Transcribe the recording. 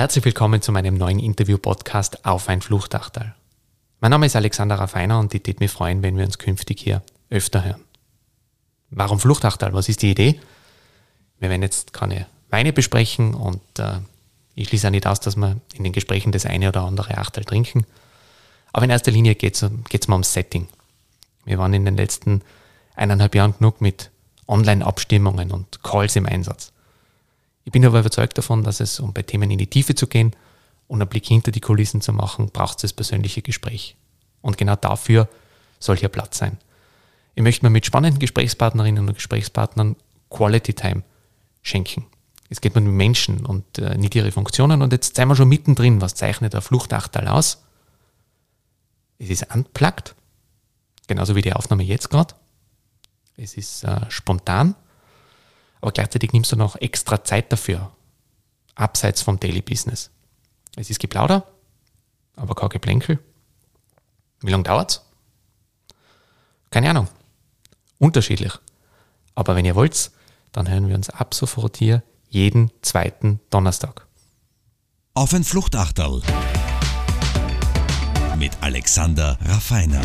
Herzlich willkommen zu meinem neuen Interview-Podcast Auf ein Fluchtachtal. Mein Name ist Alexander Raffiner und ich würde mich freuen, wenn wir uns künftig hier öfter hören. Warum Fluchtachtal? Was ist die Idee? Wir werden jetzt keine Weine besprechen und äh, ich schließe auch nicht aus, dass wir in den Gesprächen das eine oder andere Achtal trinken. Aber in erster Linie geht es mal ums Setting. Wir waren in den letzten eineinhalb Jahren genug mit Online-Abstimmungen und Calls im Einsatz. Ich bin aber überzeugt davon, dass es, um bei Themen in die Tiefe zu gehen und einen Blick hinter die Kulissen zu machen, braucht es das persönliche Gespräch. Und genau dafür soll hier Platz sein. Ich möchte mir mit spannenden Gesprächspartnerinnen und Gesprächspartnern Quality Time schenken. Es geht mir um Menschen und äh, nicht ihre Funktionen. Und jetzt sind wir schon mittendrin. Was zeichnet der Fluchtachtal aus? Es ist unplugged, genauso wie die Aufnahme jetzt gerade. Es ist äh, spontan, aber gleichzeitig nimmst du noch extra Zeit dafür, abseits vom Daily Business. Es ist Geplauder, aber kein Geplänkel. Wie lange dauert's? Keine Ahnung. Unterschiedlich. Aber wenn ihr wollt, dann hören wir uns ab sofort hier jeden zweiten Donnerstag. Auf ein Fluchtachterl mit Alexander Raffiner.